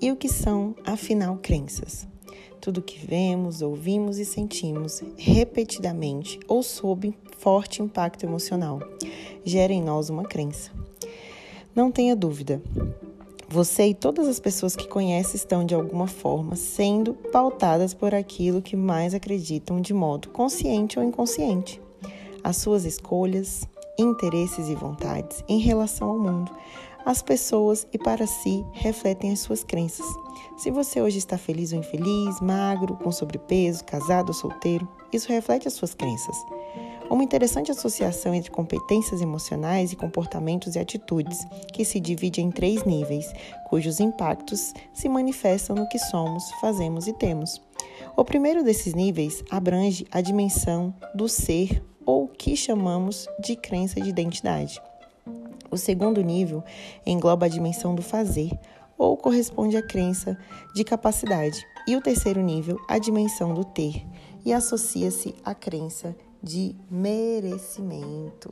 E o que são, afinal, crenças? Tudo que vemos, ouvimos e sentimos repetidamente ou sob forte impacto emocional gera em nós uma crença. Não tenha dúvida, você e todas as pessoas que conhece estão de alguma forma sendo pautadas por aquilo que mais acreditam de modo consciente ou inconsciente. As suas escolhas, interesses e vontades em relação ao mundo, as pessoas e para si refletem as suas crenças. Se você hoje está feliz ou infeliz, magro, com sobrepeso, casado ou solteiro, isso reflete as suas crenças. Uma interessante associação entre competências emocionais e comportamentos e atitudes, que se divide em três níveis, cujos impactos se manifestam no que somos, fazemos e temos. O primeiro desses níveis abrange a dimensão do ser ou que chamamos de crença de identidade. O segundo nível engloba a dimensão do fazer, ou corresponde à crença de capacidade. E o terceiro nível, a dimensão do ter, e associa-se à crença de merecimento.